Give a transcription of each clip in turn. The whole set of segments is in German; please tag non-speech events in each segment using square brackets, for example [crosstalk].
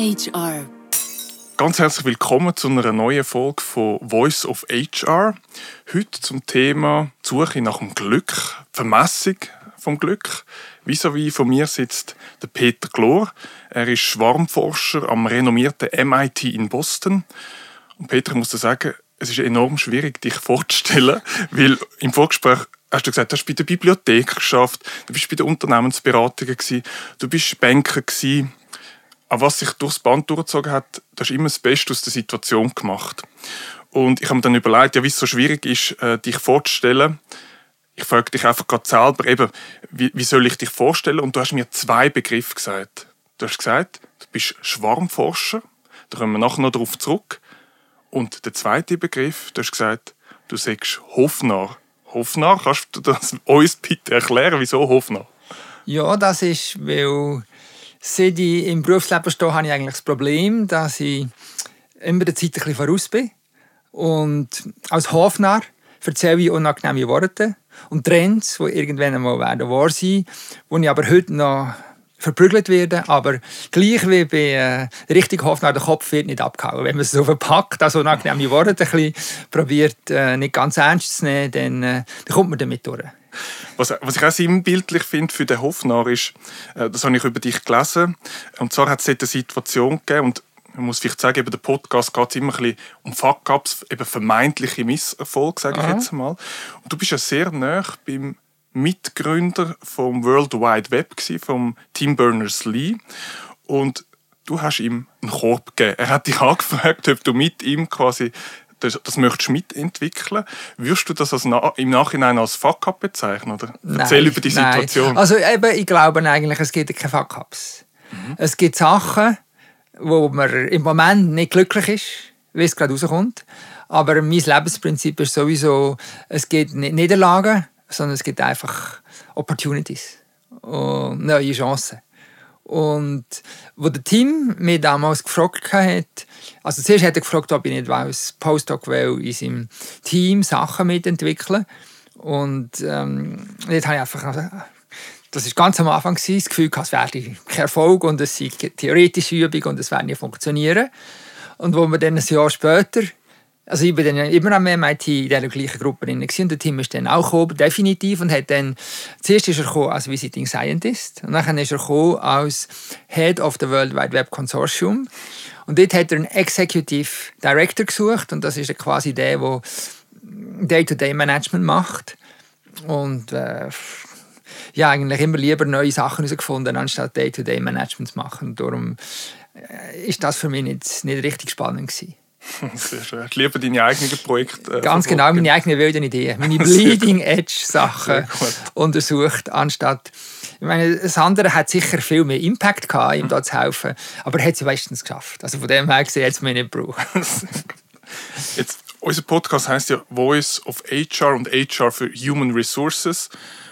HR. Ganz herzlich willkommen zu einer neuen Folge von Voice of HR. Heute zum Thema Suche nach dem Glück, Vermessung vom Glück. Vis-à-vis von mir sitzt der Peter Glor. Er ist Schwarmforscher am renommierten MIT in Boston. Und Peter, ich muss dir sagen, es ist enorm schwierig, dich vorzustellen, [laughs] weil im Vorgespräch hast du gesagt, du hast bei der Bibliothek geschafft, du bist bei der Unternehmensberatung gewesen, du bist Banker gewesen. Aber was sich durchs Band durchgezogen hat, du hast immer das Beste aus der Situation gemacht. Und ich habe mir dann überlegt, ja, wie es so schwierig ist, äh, dich vorzustellen. Ich frage dich einfach gerade selber, eben, wie, wie soll ich dich vorstellen? Und du hast mir zwei Begriffe gesagt. Du hast gesagt, du bist Schwarmforscher. Da kommen wir nachher noch darauf zurück. Und der zweite Begriff, du hast gesagt, du sagst Hofnarr. Hofnarr, kannst du das uns bitte erklären, wieso Hofnarr? Ja, das ist, weil seit ich im Berufsleben stehe, habe ich eigentlich das Problem, dass ich immer der Zeit ein bisschen voraus bin. Und als Hofnarr erzähle ich unangenehme Worte und Trends, die irgendwann einmal werden wahr sein, wo ich aber heute noch verprügelt werden, aber gleich wie bei äh, richtig Hoffnung, der Kopf wird nicht abgehauen. Wenn man es so verpackt, also unangenehme Worte ein bisschen probiert, äh, nicht ganz ernst zu nehmen, dann, äh, dann kommt man damit durch. Was, was ich auch sinnbildlich finde für den Hofnarr ist, äh, das habe ich über dich gelesen, und zwar hat es dort eine Situation gegeben, und man muss vielleicht sagen, eben der Podcast geht immer ein bisschen um Fuck-Ups, eben vermeintliche Misserfolg, sage ich jetzt mal. Und du bist ja sehr nah beim Mitgründer vom World Wide Web, vom Tim Berners-Lee. Und du hast ihm einen Korb gegeben. Er hat dich [laughs] angefragt, ob du mit ihm quasi das, das möchtest mitentwickeln. Würdest du das als na, im Nachhinein als Fuck-up bezeichnen? Oder? Erzähl Nein, über die nein. Situation. Also eben, ich glaube eigentlich, es gibt keine Fuck-Ups. Mhm. Es gibt Sachen, wo man im Moment nicht glücklich ist, wie es gerade rauskommt. Aber mein Lebensprinzip ist sowieso, es gibt nicht Niederlagen, sondern es gibt einfach Opportunities und neue Chancen. Und wo der Team mich damals gefragt hat, also zuerst hat er gefragt, ob ich nicht als Postdoc will, in seinem Team Sachen mitentwickeln Und ähm, dort habe ich einfach, das war ganz am Anfang, gewesen, das Gefühl, es werde kein Erfolg und es sei theoretische Übung und es werde nicht funktionieren. Und wo wir dann ein Jahr später also ich war dann immer am MIT in dieser gleichen Gruppe drin und der Team ist dann auch gekommen, definitiv, und hat dann, zuerst ist er gekommen als Visiting Scientist und dann ist er gekommen als Head of the World Wide Web Consortium und dort hat er einen Executive Director gesucht und das ist quasi der, der Day-to-Day-Management macht und äh, ja, eigentlich immer lieber neue Sachen herausgefunden, anstatt Day-to-Day-Management zu machen. Und darum äh, ist das für mich nicht, nicht richtig spannend gewesen. [laughs] Sehr schön. Lieber deine eigenen Projekte. Äh, Ganz genau, meine eigenen wilden Ideen, meine [laughs] Bleeding-Edge-Sachen untersucht, anstatt. Ich meine, das andere hat sicher viel mehr Impact gehabt, ihm da zu helfen, aber er hat sie meistens geschafft. Also von dem her gesehen, es mich nicht gebraucht. [laughs] Jetzt, unser Podcast heißt ja Voice of HR und HR für Human Resources,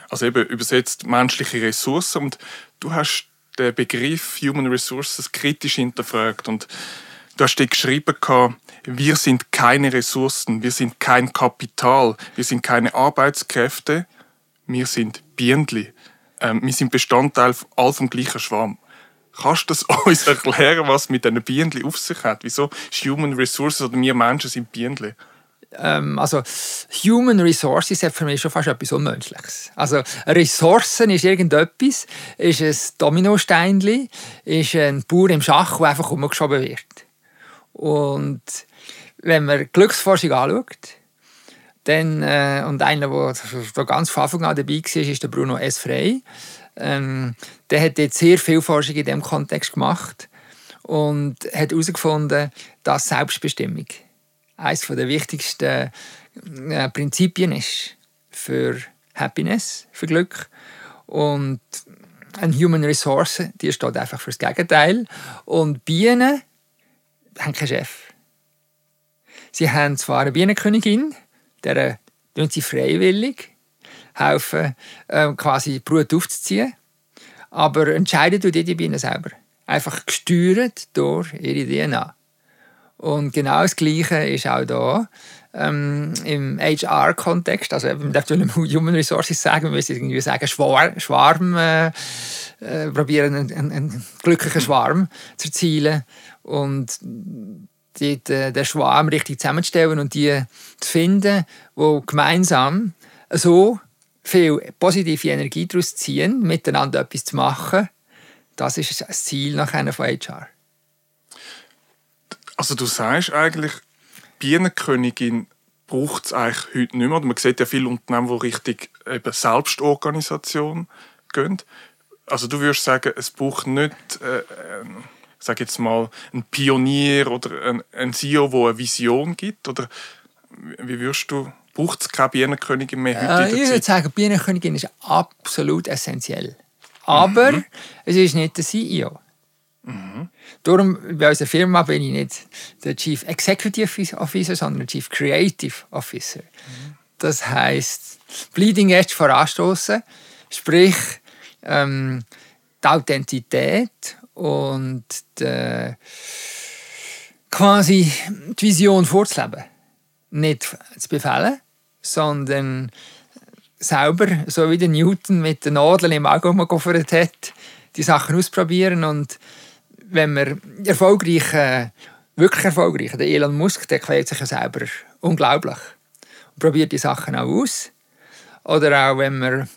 also eben übersetzt menschliche Ressourcen. Und du hast den Begriff Human Resources kritisch hinterfragt und hast dir geschrieben, wir sind keine Ressourcen, wir sind kein Kapital, wir sind keine Arbeitskräfte, wir sind Bienenli. Ähm, wir sind Bestandteil all vom gleichen Schwarm. Kannst du das [laughs] uns erklären, was mit diesen Bienenli auf sich hat? Wieso ist Human Resources oder wir Menschen sind Bienenli? Ähm, also Human Resources hat für mich schon fast etwas Unmenschliches. Also Ressourcen ist irgendetwas, ist ein Dominosteinchen, ist ein Bauer im Schach, der einfach umgeschoben wird. Und wenn man Glücksforschung anschaut, dann, äh, und einer, der ganz von Anfang an dabei war, ist der Bruno S. Frey. Ähm, der hat jetzt sehr viel Forschung in diesem Kontext gemacht und hat herausgefunden, dass Selbstbestimmung eines der wichtigsten äh, Prinzipien ist für Happiness, für Glück. Und eine Human Resource, die steht einfach für das Gegenteil. Und Bienen haben keinen Chef. Sie haben zwar eine Bienenkönigin, der tun sie freiwillig helfen, äh, quasi Brut aufzuziehen, aber entscheiden tun die, Bienen selber. Einfach gesteuert durch ihre DNA. Und genau das Gleiche ist auch da. Ähm, im HR-Kontext, also man darf nicht Human Resources sagen, wir müssen irgendwie sagen Schwarm, Schwarm äh, äh, probieren, einen, einen, glücklichen Schwarm zu erzielen und die, den, den Schwarm richtig zusammenzustellen und die zu finden, wo gemeinsam so viel positive Energie daraus ziehen, miteinander etwas zu machen, das ist das Ziel nachher von HR. Also du sagst eigentlich, Bienenkönigin braucht es eigentlich heute nicht mehr. Man sieht ja viele Unternehmen, die richtig eben Selbstorganisation gehen. Also du würdest sagen, es braucht nicht, äh, äh, sag jetzt mal, einen Pionier oder einen, einen CEO, der eine Vision gibt? Oder wie würdest du, braucht es keine Bienenkönigin mehr heute äh, Ich würde sagen, Bienenkönigin ist absolut essentiell. Aber mhm. es ist nicht der CEO. Darum, bei unserer Firma bin ich nicht der Chief Executive Officer, sondern der Chief Creative Officer. Das heißt, Bleeding Edge voranstoßen, sprich ähm, die Authentität und die, quasi die Vision vorzuleben. Nicht zu befehlen, sondern selber, so wie der Newton mit den Nadeln im Auge rumgehoffert hat, die Sachen ausprobieren und wenn man erfolgreich, äh, wirklich erfolgreich, der Elon Musk, der quält sich ja selber unglaublich und probiert die Sachen auch aus. Oder auch wenn man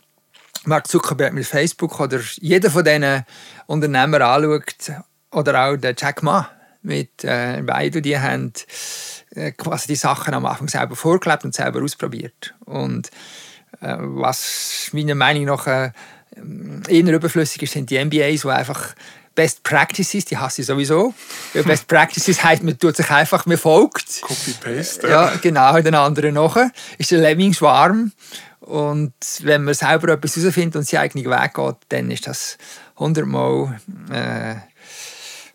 Mark Zuckerberg mit Facebook oder jeder von diesen Unternehmern anschaut, oder auch der Jack Ma mit äh, beiden, die haben äh, quasi die Sachen am Anfang selber vorgelebt und selber ausprobiert. Und äh, was meiner Meinung nach äh, eher überflüssig ist, sind die MBAs, die einfach Best Practices, die hasse ich sowieso. Best Practices heißt, man tut sich einfach, man folgt. Copy-Paste. Ja, genau, den anderen nachher. Ist der Lemming-Schwarm. Und wenn man selber etwas herausfindet und seinen eigenen Weg geht, dann ist das hundertmal äh,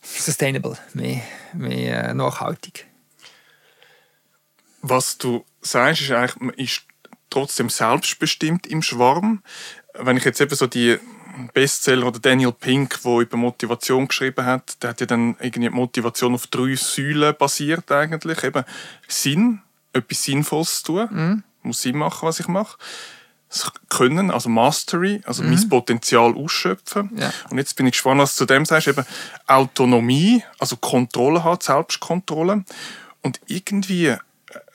sustainable, mehr, mehr äh, nachhaltig. Was du sagst, ist eigentlich, man ist trotzdem selbstbestimmt im Schwarm. Wenn ich jetzt eben so die Bestseller oder Daniel Pink, der über Motivation geschrieben hat, der hat ja dann irgendwie Motivation auf drei Säulen basiert eigentlich. Eben Sinn, etwas Sinnvolles zu tun, mhm. muss Sinn machen, was ich mache. Das Können, also Mastery, also mhm. mein Potenzial ausschöpfen. Ja. Und jetzt bin ich gespannt, was du zu dem sagst, eben Autonomie, also Kontrolle hat, Selbstkontrolle. Und irgendwie äh,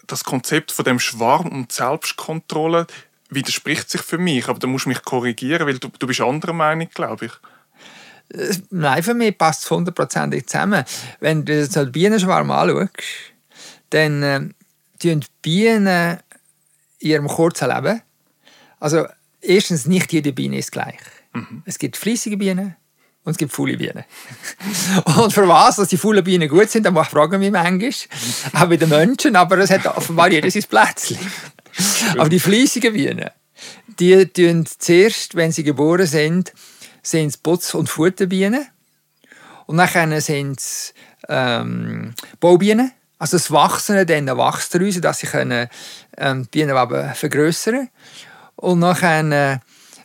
das Konzept von dem Schwarm und Selbstkontrolle, widerspricht sich für mich, aber da musst du mich korrigieren, weil du, du bist anderer Meinung, glaube ich. Äh, nein, für mich passt es hundertprozentig zusammen. Wenn du den Bienenschwarm anschaust, dann äh, tun Bienen in ihrem kurzen Leben, also erstens, nicht jede Biene ist gleich. Mhm. Es gibt fließige Bienen und es gibt faule Bienen. [laughs] und für was, dass die faulen Bienen gut sind, dann fragen wir manchmal, auch bei den Menschen, aber es hat offenbar jeder sein Plätzchen. [laughs] Aber die fleissigen Bienen, die tun zuerst, wenn sie geboren sind, sind es Putz- und Futterbienen. Und dann sind es ähm, Baubienen. Also das Wachsen dann wächst raus, dass sie können, ähm, die Bienenwaben vergrößern Und dann äh,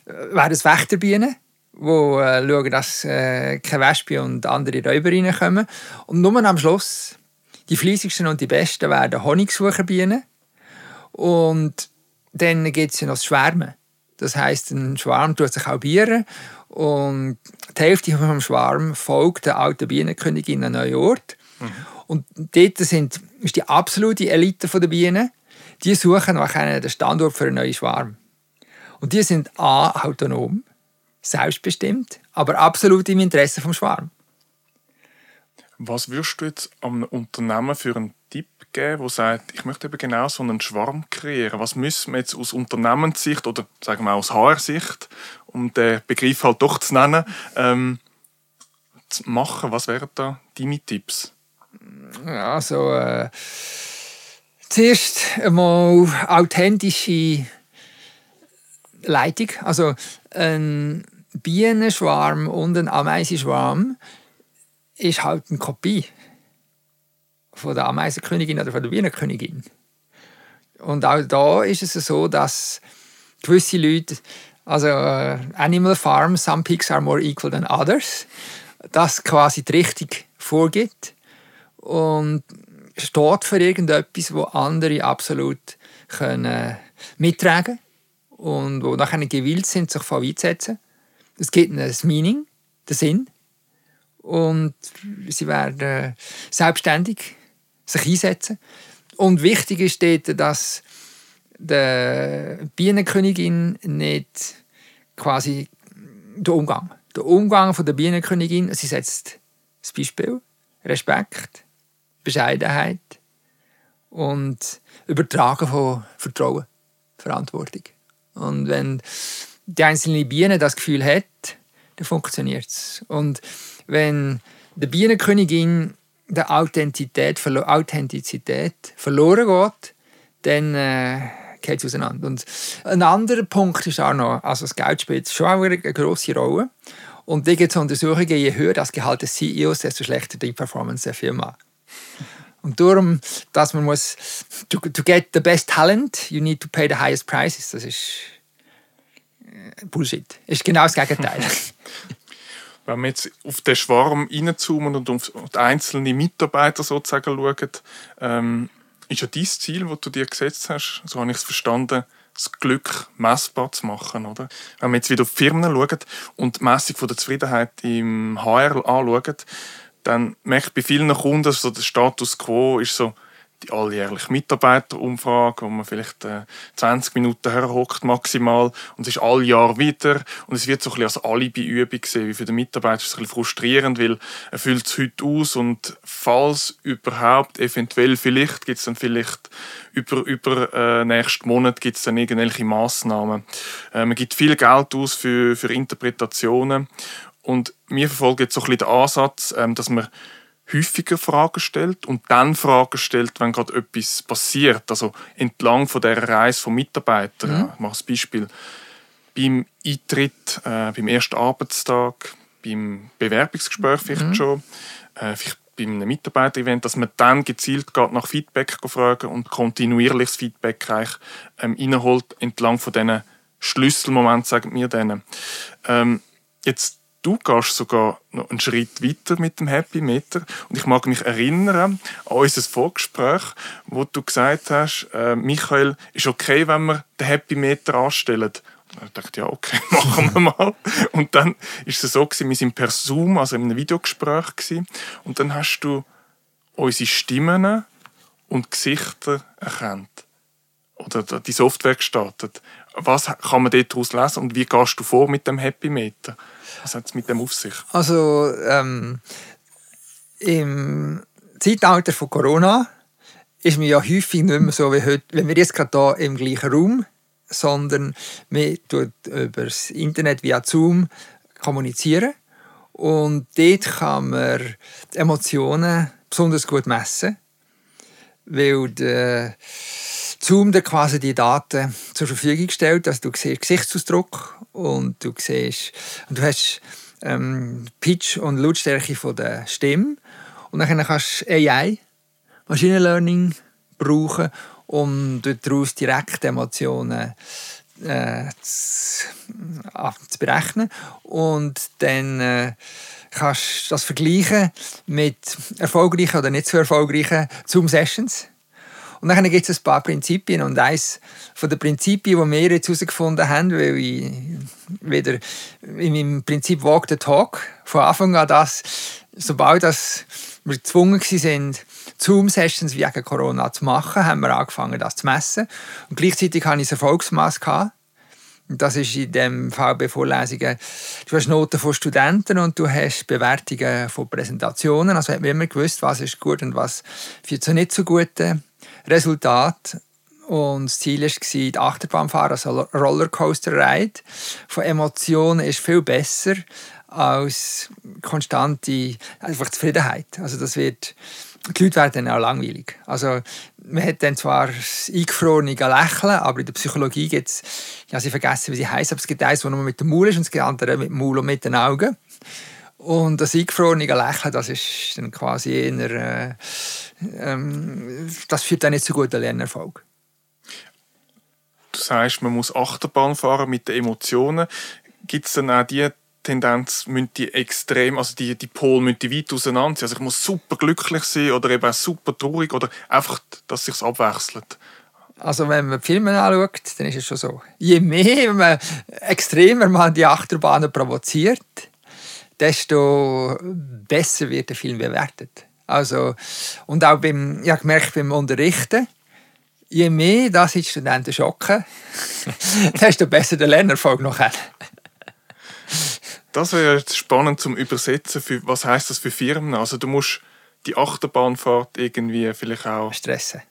werden es Wächterbienen, die äh, schauen, dass äh, keine Wespen und andere Räuber reinkommen. Und nur am Schluss, die fleißigsten und die besten werden Honigsucherbienen. Und dann gibt es ja noch das Schwärmen. Das heißt, ein Schwarm tut sich auch bieren und die Hälfte vom Schwarm folgt der alten Bienenkönigin an einen neuen Ort. Mhm. Und dort sind, ist die absolute Elite der Bienen, die suchen nach einem Standort für einen neuen Schwarm. Und die sind A, autonom, selbstbestimmt, aber absolut im Interesse vom Schwarm. Was würdest du jetzt einem Unternehmen für einen Tipp geben, der sagt, ich möchte eben genau so einen Schwarm kreieren? Was müssen wir jetzt aus Unternehmenssicht oder sagen wir aus HR-Sicht, um den Begriff halt doch zu nennen, ähm, zu machen? Was wären da deine Tipps? Also, äh, zuerst einmal authentische Leitung. Also, ein Bienenschwarm und ein Ameisenschwarm ist halt eine Kopie von der Ameisenkönigin oder von der Bienenkönigin. Und auch da ist es so, dass gewisse Leute, also uh, Animal Farm, some pigs are more equal than others, das quasi die Richtung vorgibt. Und steht für irgendetwas, wo andere absolut können mittragen und wo nachher gewillt sind, sich voll einzusetzen. Es gibt ein Meaning, den Sinn. Und sie werden selbstständig sich einsetzen. Und wichtig ist dort, dass die Bienenkönigin nicht quasi der Umgang. Der Umgang von der Bienenkönigin, sie setzt das Beispiel, Respekt, Bescheidenheit und Übertragen von Vertrauen, Verantwortung. Und wenn die einzelne Biene das Gefühl hat, dann funktioniert es. Wenn der Bienenkönigin der Authentizität, Authentizität verloren geht, dann äh, geht es auseinander. Und ein anderer Punkt ist auch noch, also das Geld spielt schon auch eine grosse Rolle. Und da gibt es Untersuchungen, je höher das Gehalt des CEOs, desto schlechter die Performance der Firma. Und darum, dass man muss, to, to get the best talent, you need to pay the highest prices. Das ist äh, Bullshit. Ist genau das Gegenteil. [laughs] Wenn wir jetzt auf den Schwarm reinzoomen und auf die einzelnen Mitarbeiter sozusagen schauen, ähm, ist ja dein Ziel, das du dir gesetzt hast, so habe ich es verstanden, das Glück messbar zu machen. Oder? Wenn wir jetzt wieder auf die Firmen schauen und die Messung der Zufriedenheit im HR anschauen, dann merke ich bei vielen Kunden, so der Status quo ist so, die alljährliche Mitarbeiterumfrage, wo man vielleicht äh, 20 Minuten herhockt maximal. Und es ist all Jahr wieder. Und es wird so ein bisschen als Alibi-Übung gesehen, wie für den Mitarbeiter. Ist es ein bisschen frustrierend, weil er füllt es heute aus. Und falls überhaupt, eventuell vielleicht, gibt es dann vielleicht über, über äh, nächsten Monat gibt es dann irgendwelche Massnahmen. Äh, man gibt viel Geld aus für, für Interpretationen. Und wir verfolgen jetzt so ein bisschen den Ansatz, ähm, dass man häufiger Fragen stellt und dann Fragen stellt, wenn gerade etwas passiert. Also entlang von der Reise vom Mitarbeiter. Mhm. Ich mache ein Beispiel. Beim Eintritt, äh, beim ersten Arbeitstag, beim Bewerbungsgespräch vielleicht mhm. schon, äh, vielleicht bei einem Mitarbeiter-Event, dass man dann gezielt geht nach Feedback fragen und kontinuierliches Feedback ähm, reinholt entlang von diesen Schlüsselmomenten, sagen wir denen. Ähm, jetzt du gehst sogar noch einen Schritt weiter mit dem Happy Meter. Und ich mag mich erinnern an unser Vorgespräch, wo du gesagt hast, äh, Michael, ist okay, wenn wir den Happy Meter anstellen. Ich dachte, ja, okay, [laughs] machen wir mal. Und dann ist es so, wir waren per Zoom, also in einem Videogespräch. Und dann hast du unsere Stimmen und Gesichter erkannt. Oder die Software gestartet. Was kann man daraus lesen und wie gehst du vor mit dem Happy Meter? Was hat es mit dem auf sich? Also ähm, im Zeitalter von Corona ist mir ja häufig nicht mehr so wie heute, wenn wir jetzt gerade hier im gleichen Raum, sondern wir tun über das Internet via Zoom kommunizieren und dort kann man die Emotionen besonders gut messen, weil der Zoom dir quasi die Daten zur Verfügung stellt, dass du siehst Gesichtsausdruck und du siehst, und du hast ähm, Pitch und Lautstärke von der Stimme. Und dann kannst du AI, Machine Learning brauchen, um daraus direkt Emotionen äh, zu, äh, zu, berechnen. Und dann äh, kannst du das vergleichen mit erfolgreichen oder nicht so erfolgreichen Zoom-Sessions und dann gibt es ein paar Prinzipien und eines von den Prinzipien, die wir jetzt herausgefunden haben, weil ich wieder meinem Prinzip Walk the Talk von Anfang an das, sobald das wir gezwungen waren, Zoom-Sessions wegen Corona zu machen, haben wir angefangen, das zu messen. Und gleichzeitig hatte ich ein Erfolgsmaß. Und das ist in dem VB-Vorlesungen, du hast Noten von Studenten und du hast Bewertungen von Präsentationen. Also hat man immer gewusst, was ist gut und was führt zu nicht so guten Resultat. Und das Ziel war, die Achterbahnfahrer, also Rollercoaster-Ride von Emotionen ist viel besser als konstante einfach Zufriedenheit. Also das wird, die Leute werden dann auch langweilig. Also man hat dann zwar das eingefrorene Lächeln, aber in der Psychologie gibt es, ich habe vergessen, wie sie heißt, aber es gibt eins, das nur mit dem Maul ist und das andere mit dem Maul und mit den Augen. Und das eingefrorene Lächeln, das ist dann quasi eher, äh, ähm, das führt dann nicht zu guten Lernerfolg. Du sagst, man muss Achterbahn fahren mit den Emotionen. Gibt es dann auch die Tendenz, müssen die extrem, also die, die Pole müssen die weit auseinander sein. Also ich muss super glücklich sein oder eben auch super traurig oder einfach, dass sich abwechselt. Also wenn man Filme anschaut, dann ist es schon so. Je mehr man extremer man die Achterbahnen provoziert, desto besser wird der Film bewertet. Also, und auch beim, ich habe gemerkt, beim Unterrichten, je mehr das die Studenten schocken, [laughs] desto besser der Lernerfolg noch hat. Das wäre spannend zum Übersetzen. Für, was heißt das für Firmen? Also du musst die Achterbahnfahrt irgendwie vielleicht auch stressen.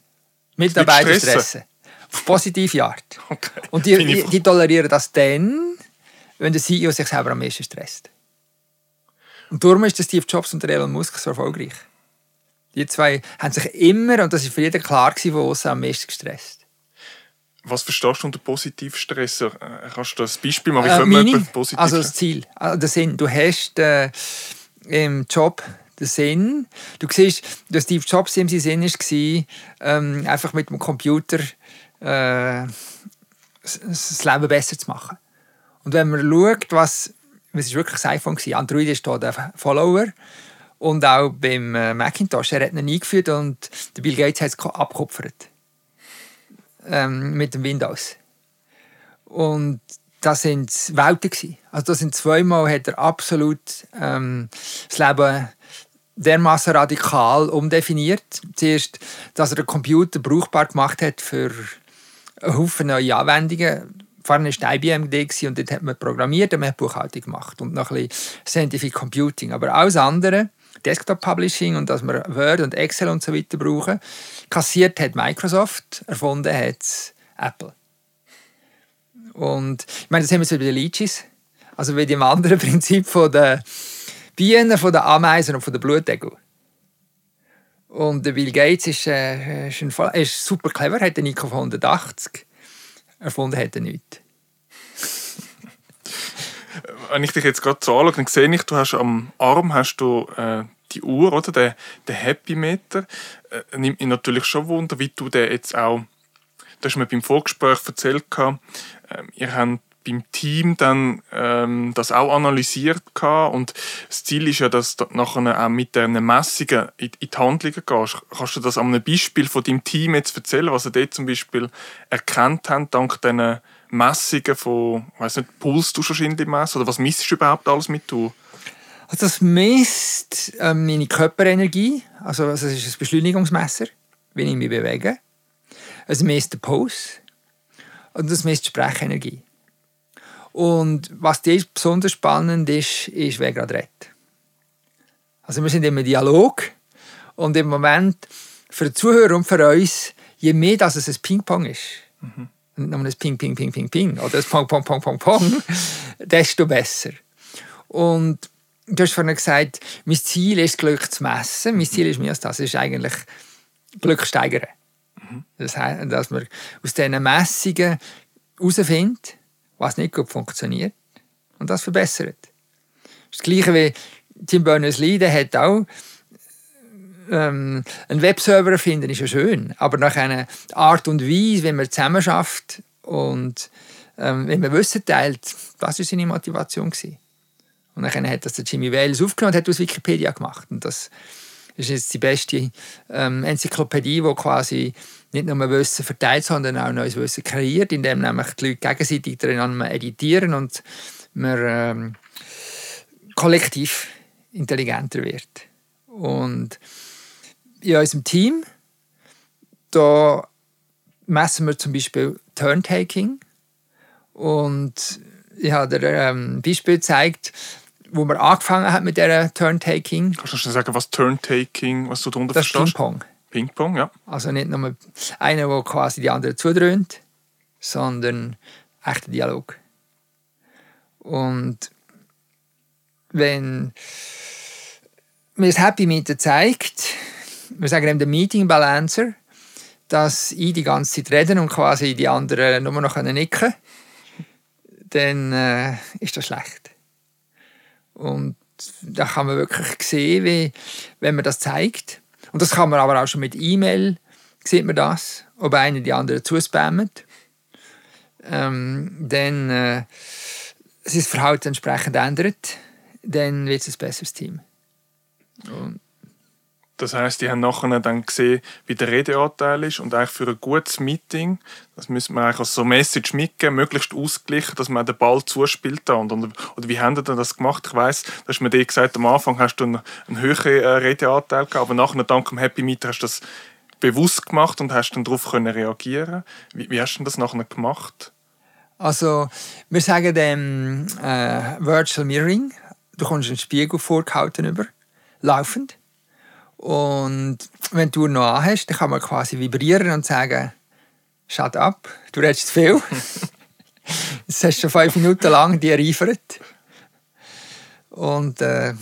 Mitarbeiter stressen. stressen. Auf positive Art. [laughs] Okay. Und die, die, die, tolerieren das dann, wenn der CEO sich selber am meisten stresst. Und darum ist Steve Jobs und Elon Musk so erfolgreich. Die zwei haben sich immer, und das war für jeden klar, von außen am meisten gestresst. Was verstehst du unter Positivstress? Äh, kannst du das Beispiel machen? Wie äh, Meaning, positiv Also das Ziel, also der Sinn. Du hast äh, im Job den Sinn. Du siehst, dass Steve Jobs im Sinn war, ähm, einfach mit dem Computer äh, das Leben besser zu machen. Und wenn man schaut, was, was ist wirklich das iPhone war, Android ist hier der Follower, und auch beim äh, Macintosh, er hat ihn eingeführt und der Bill Gates hat es abgekupfert. Ähm, mit dem Windows. Und das sind Welten Also das sind zweimal hat er absolut ähm, das Leben dermaßen radikal umdefiniert. Zuerst, dass er den Computer brauchbar gemacht hat für einen Haufen neue Anwendungen. Vorne war IBM und dort hat man programmiert und man hat Buchhaltung gemacht und noch ein bisschen Scientific Computing. Aber alles andere Desktop Publishing und dass wir Word und Excel und so weiter brauchen. Kassiert hat Microsoft, erfunden hat Apple. Und ich meine, das haben wir so bei den Leeches. Also wie dem anderen [laughs] Prinzip von der Bienen, von den Ameisen und von den Blutdeckel. Und der Bill Gates ist, äh, ist, ein, ist super clever, hat den Nico von 180 erfunden, hat er nichts. [laughs] Wenn ich dich jetzt gerade so anschaue, dann sehe ich, du hast am Arm hast du äh, die Uhr, oder? Der, der Happy Meter. Äh, nimmt mich natürlich schon Wunder, wie du den jetzt auch, du hast mir beim Vorgespräch erzählt, äh, ihr habt beim Team dann ähm, das auch analysiert und das Ziel ist ja, dass du nachher auch mit diesen Messungen in, die Handlungen gehst. Kannst du das an einem Beispiel von deinem Team jetzt erzählen, was ihr dort zum Beispiel erkannt habt, dank diesen Messungen von, ich weiß nicht, Puls du wahrscheinlich messen oder was misst du überhaupt alles mit du? Also das misst ähm, meine Körperenergie, also es ist ein Beschleunigungsmesser, wie ich mich bewege. Es misst den Puls und es misst die Sprechenergie. Und was jetzt besonders spannend ist, ist, wer gerade redet. Also wir sind im Dialog und im Moment für die Zuhörer und für uns, je mehr dass es ein Ping-Pong ist, mhm. nicht nur ein Ping, Ping, Ping, Ping, Ping oder ein Pong, Pong, Pong, Pong, Pong, [laughs] desto besser. Und du hast vorhin gesagt, mein Ziel ist, Glück zu messen. Mein Ziel ist als das. Ist eigentlich Glück steigern. Mhm. Das heißt, dass man aus diesen Messungen herausfindet, was nicht gut funktioniert und das verbessert. Das, Gleiche wie Tim Berners-Lee, der hat auch ähm, einen Webserver finden ist ja schön, aber nach einer Art und Weise, wenn man zusammen schafft und ähm, wenn man Wissen teilt, das war seine Motivation gewesen. Und dann hat das der Jimmy Wales aufgenommen und hat aus Wikipedia gemacht. Und das ist jetzt die beste ähm, Enzyklopädie, die quasi nicht nur Wissen verteilt, sondern auch neues Wissen kreiert, indem nämlich die Leute gegenseitig daran editieren und man ähm, kollektiv intelligenter wird. Und in unserem Team, da messen wir zum Beispiel Turntaking und ich habe dir ähm, ein Beispiel gezeigt, wo man angefangen hat mit dieser Turntaking. Kannst du schon sagen, was Turntaking, was du darunter das verstehst? Ping-Pong. Ping-Pong, ja. Also nicht nur einer, der quasi die andere zudröhnt, sondern echter Dialog. Und wenn mir das Happy Meter zeigt, wir sagen eben den Meeting Balancer, dass ich die ganze Zeit reden und quasi die anderen nur noch nicken dann äh, ist das schlecht. Und da kann man wirklich sehen, wie, wenn man das zeigt. Und das kann man aber auch schon mit E-Mail, sieht man das, ob einer die andere zuspammt. Ähm, dann äh, sein Verhalten entsprechend ändert, dann wird es ein besseres Team. Und das heißt, die haben nachher dann gesehen, wie der Redeanteil ist und eigentlich für ein gutes Meeting, das müssen wir eigentlich als so Message mitgeben, möglichst ausgleichen, dass man den Ball zuspielt. Und, und, oder wie haben die das gemacht? Ich weiss, hast mir dir gesagt, am Anfang hast du einen, einen höheren äh, Redeanteil gehabt, aber nachher, dank dem Happy Meter, hast du das bewusst gemacht und hast dann darauf können reagieren. Wie, wie hast du das nachher gemacht? Also, wir sagen dem äh, Virtual Mirroring. Du kommst einen Spiegel vorgehalten über, laufend. Und wenn du noch anhast, dann kann man quasi vibrieren und sagen, shut up, du redest viel. [laughs] das hast du schon fünf Minuten lang die reifert. Und äh,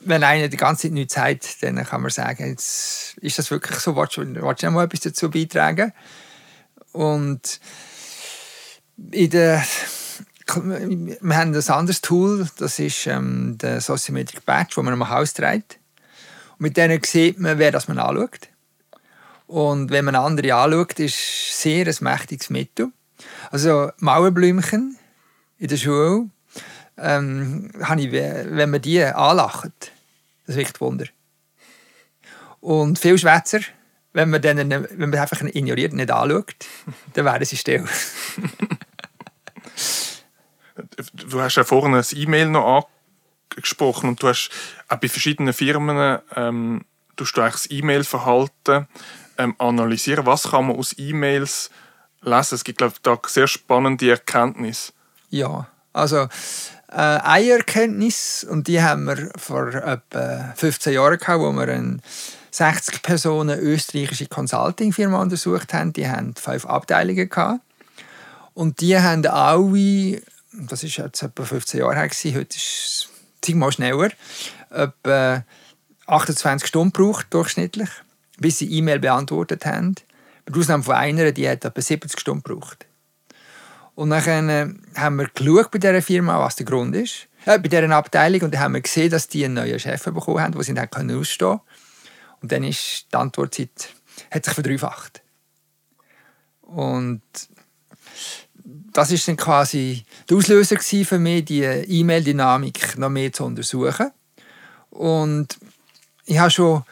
wenn einer die ganze Zeit nichts sagt, dann kann man sagen, jetzt ist das wirklich so, willst du, willst du noch mal etwas dazu beitragen? Und in der, wir haben ein anderes Tool, das ist ähm, der Sociometric Badge, den man am Haus trägt. Mit denen sieht man, wer das man anschaut. Und wenn man andere anschaut, ist sehr ein mächtiges Mittel. Also Mauerblümchen in der Schule, ähm, ich, wenn man die anlacht, das wirkt Wunder. Und viele Schwätzer, wenn man, dann, wenn man einfach ignoriert, nicht anschaut, [laughs] dann wären sie still. du hast ja vorhin ein E-Mail noch angesprochen und du hast auch bei verschiedenen Firmen ähm, du das E-Mail-Verhalten ähm, analysieren. Was kann man aus E-Mails lesen? Es gibt, glaube ich, da sehr spannende Erkenntnisse. Ja, also äh, eine Erkenntnis, und die haben wir vor etwa 15 Jahren gehabt, wo wir eine 60 Personen österreichische Consulting-Firma untersucht haben. Die haben fünf Abteilungen gehabt. Und die haben alle, das ist jetzt etwa 15 Jahre her, heute ist es mal schneller, etwa 28 Stunden gebraucht, durchschnittlich, bis sie E-Mail beantwortet haben. Mit Ausnahme von einer, die hat etwa 70 Stunden gebraucht. Und dann äh, haben wir geschaut bei dieser Firma, was der Grund ist. Äh, bei dieser Abteilung. Und dann haben wir gesehen, dass die einen neuen Chef bekommen haben, den sie dann ausstehen können. Und dann ist die Antwortzeit hat sich verdreifacht. Und das ist dann quasi der Auslöser für mich, die E-Mail-Dynamik noch mehr zu untersuchen. Und ich habe schon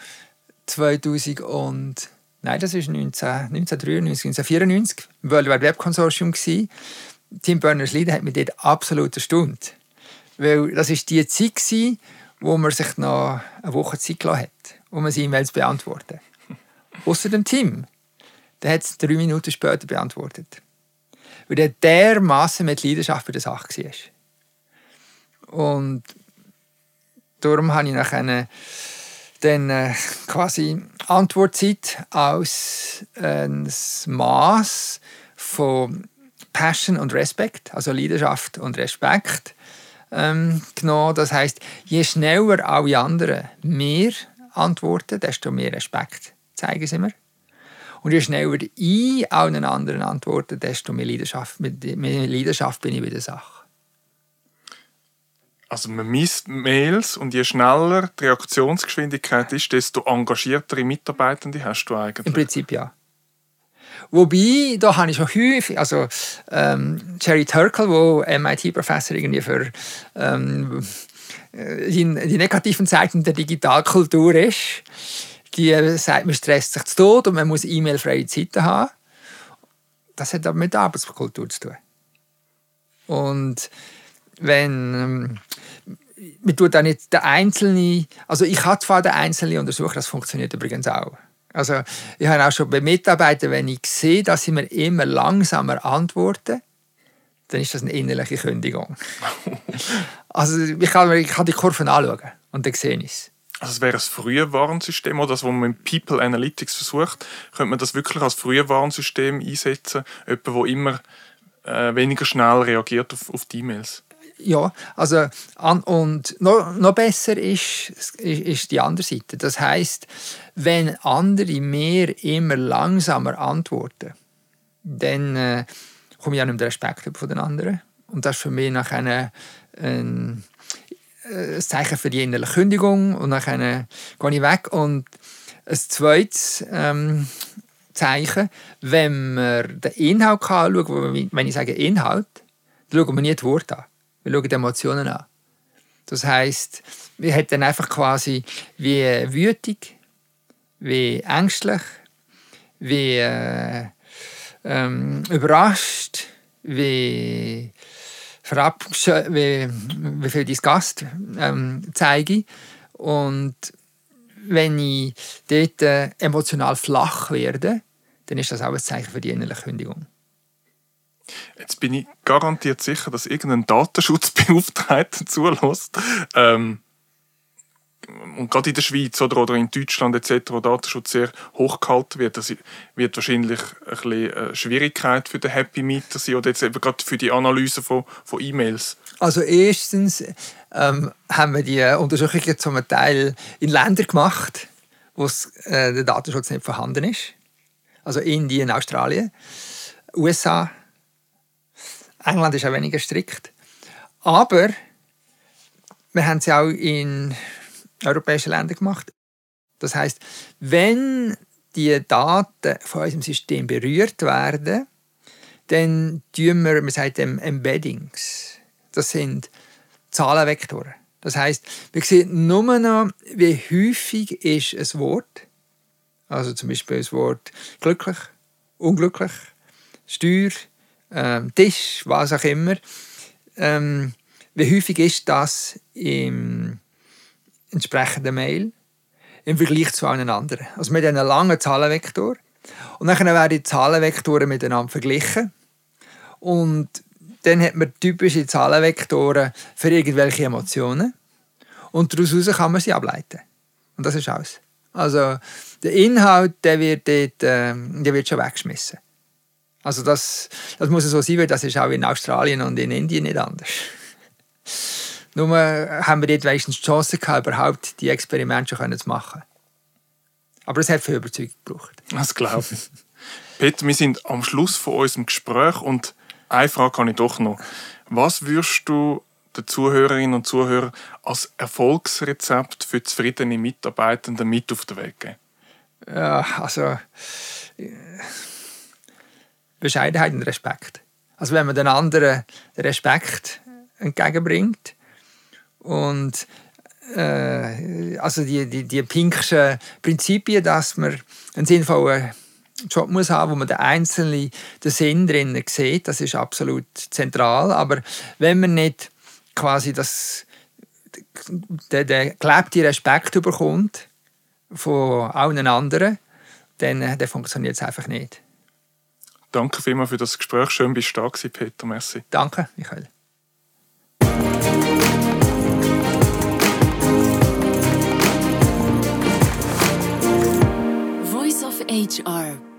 2000 und Nein, das war 1993, 1994 im World Wide Web Consortium. Tim Berners-Lee hat mich dort absolut erstaunt. Weil das war die Zeit, wo man sich noch eine Woche Zeit gelassen hat, um E-Mails beantworten. [laughs] Außer dem Tim. Der hat es drei Minuten später beantwortet. Weil der dermaßen mit Leidenschaft für die Sache war. Und darum habe ich nachher dann äh, quasi Antwortzeit als ein Maß von Passion und Respekt, also Leidenschaft und Respekt ähm, genommen. Das heißt, je schneller alle anderen mehr antworten, desto mehr Respekt zeigen sie mir. Und je schneller ich allen anderen antworte, desto mehr Leidenschaft, mehr Leidenschaft bin ich bei der Sache. Also man misst Mails und je schneller die Reaktionsgeschwindigkeit ist, desto engagiertere Mitarbeitende hast du eigentlich. Im Prinzip ja. Wobei, da habe ich schon häufig, also ähm, Jerry Turkle, wo MIT-Professor irgendwie für ähm, die, die, negativen Seiten der Digitalkultur ist, die sagt, man stresst sich zu Tod und man muss E-Mail-freie Zeiten haben. Das hat aber mit der Arbeitskultur zu tun. Und wenn ähm, man tut auch nicht der Einzelne, also ich habe zwar den Einzelnen untersucht, das funktioniert übrigens auch. Also ich habe auch schon bei Mitarbeitern, wenn ich sehe, dass sie mir immer langsamer antworten, dann ist das eine innerliche Kündigung. [laughs] also ich kann, ich kann die Kurven anschauen und dann sehe ich es. Also es wäre ein Frühwarnsystem oder das, was man mit People Analytics versucht, könnte man das wirklich als Frühwarnsystem einsetzen, jemand, der immer äh, weniger schnell reagiert auf, auf die E-Mails? Ja, also an, und noch, noch besser ist, ist, ist die andere Seite. Das heißt, wenn andere mehr immer langsamer antworten, dann äh, komme ich auch nicht mehr Respekt von den anderen. Und das ist für mich nach einer ein, ein Zeichen für die innere Kündigung und dann gehe ich weg. Und ein zweites ähm, Zeichen, wenn man den Inhalt anschaut, wenn ich sage Inhalt, dann schauen wir nie die Worte an. Wir schauen die Emotionen an. Das heißt, wir hätten einfach quasi wie wütig, wie ängstlich, wie äh, ähm, überrascht, wie, wie, wie viel Disgust ähm, zeige. Und wenn ich dort äh, emotional flach werde, dann ist das auch ein Zeichen für die innerliche Kündigung. Jetzt bin ich garantiert sicher, dass irgendein Datenschutzbeauftragter [laughs] zulässt. Ähm, und gerade in der Schweiz oder, oder in Deutschland etc., wo Datenschutz sehr hoch gehalten wird, das wird wahrscheinlich ein bisschen eine Schwierigkeit für den Happy Meter sein oder jetzt eben gerade für die Analyse von, von E-Mails. Also erstens ähm, haben wir die Untersuchungen zum Teil in Ländern gemacht, wo äh, der Datenschutz nicht vorhanden ist. Also Indien, Australien, USA, England ist auch weniger strikt. Aber wir haben sie auch in europäischen Ländern gemacht. Das heißt, wenn die Daten von unserem System berührt werden, dann tun wir, man sagt Embeddings. Das sind Zahlenvektoren. Das heißt, wir sehen nur noch, wie häufig ist ein Wort, also zum Beispiel das Wort glücklich, unglücklich, Steuer, ähm, Tisch, was auch immer, ähm, wie häufig ist das im entsprechenden Mail im Vergleich zu allen anderen. Also mit einem langen Zahlenvektor. Und dann werden die Zahlenvektoren miteinander verglichen. Und dann hat man typische Zahlenvektoren für irgendwelche Emotionen. Und daraus kann man sie ableiten. Und das ist alles. Also der Inhalt, der wird, dort, äh, der wird schon weggeschmissen. Also das, das muss so sein, weil das ist auch in Australien und in Indien nicht anders. Nur haben wir dort wenigstens die Chance gehabt, überhaupt die Experimente schon zu machen. Aber es hat viel Überzeugung gebraucht. Das glaube ich. Peter, wir sind am Schluss von unserem Gespräch und eine Frage habe ich doch noch. Was würdest du den Zuhörerinnen und Zuhörern als Erfolgsrezept für zufriedene Mitarbeitende mit auf den Weg geben? Ja, also Bescheidenheit und Respekt. Also wenn man den anderen Respekt entgegenbringt und äh, also die, die, die pinkschen Prinzipien, dass man einen sinnvollen Job muss haben, wo man den Einzelnen den Sinn drin sieht, das ist absolut zentral. Aber wenn man nicht quasi das, den, den gelebten Respekt bekommt von allen anderen, dann, dann funktioniert es einfach nicht. Danke vielmals für das Gespräch. Schön, bist du da gewesen, Peter. Merci. Danke, Michael. HR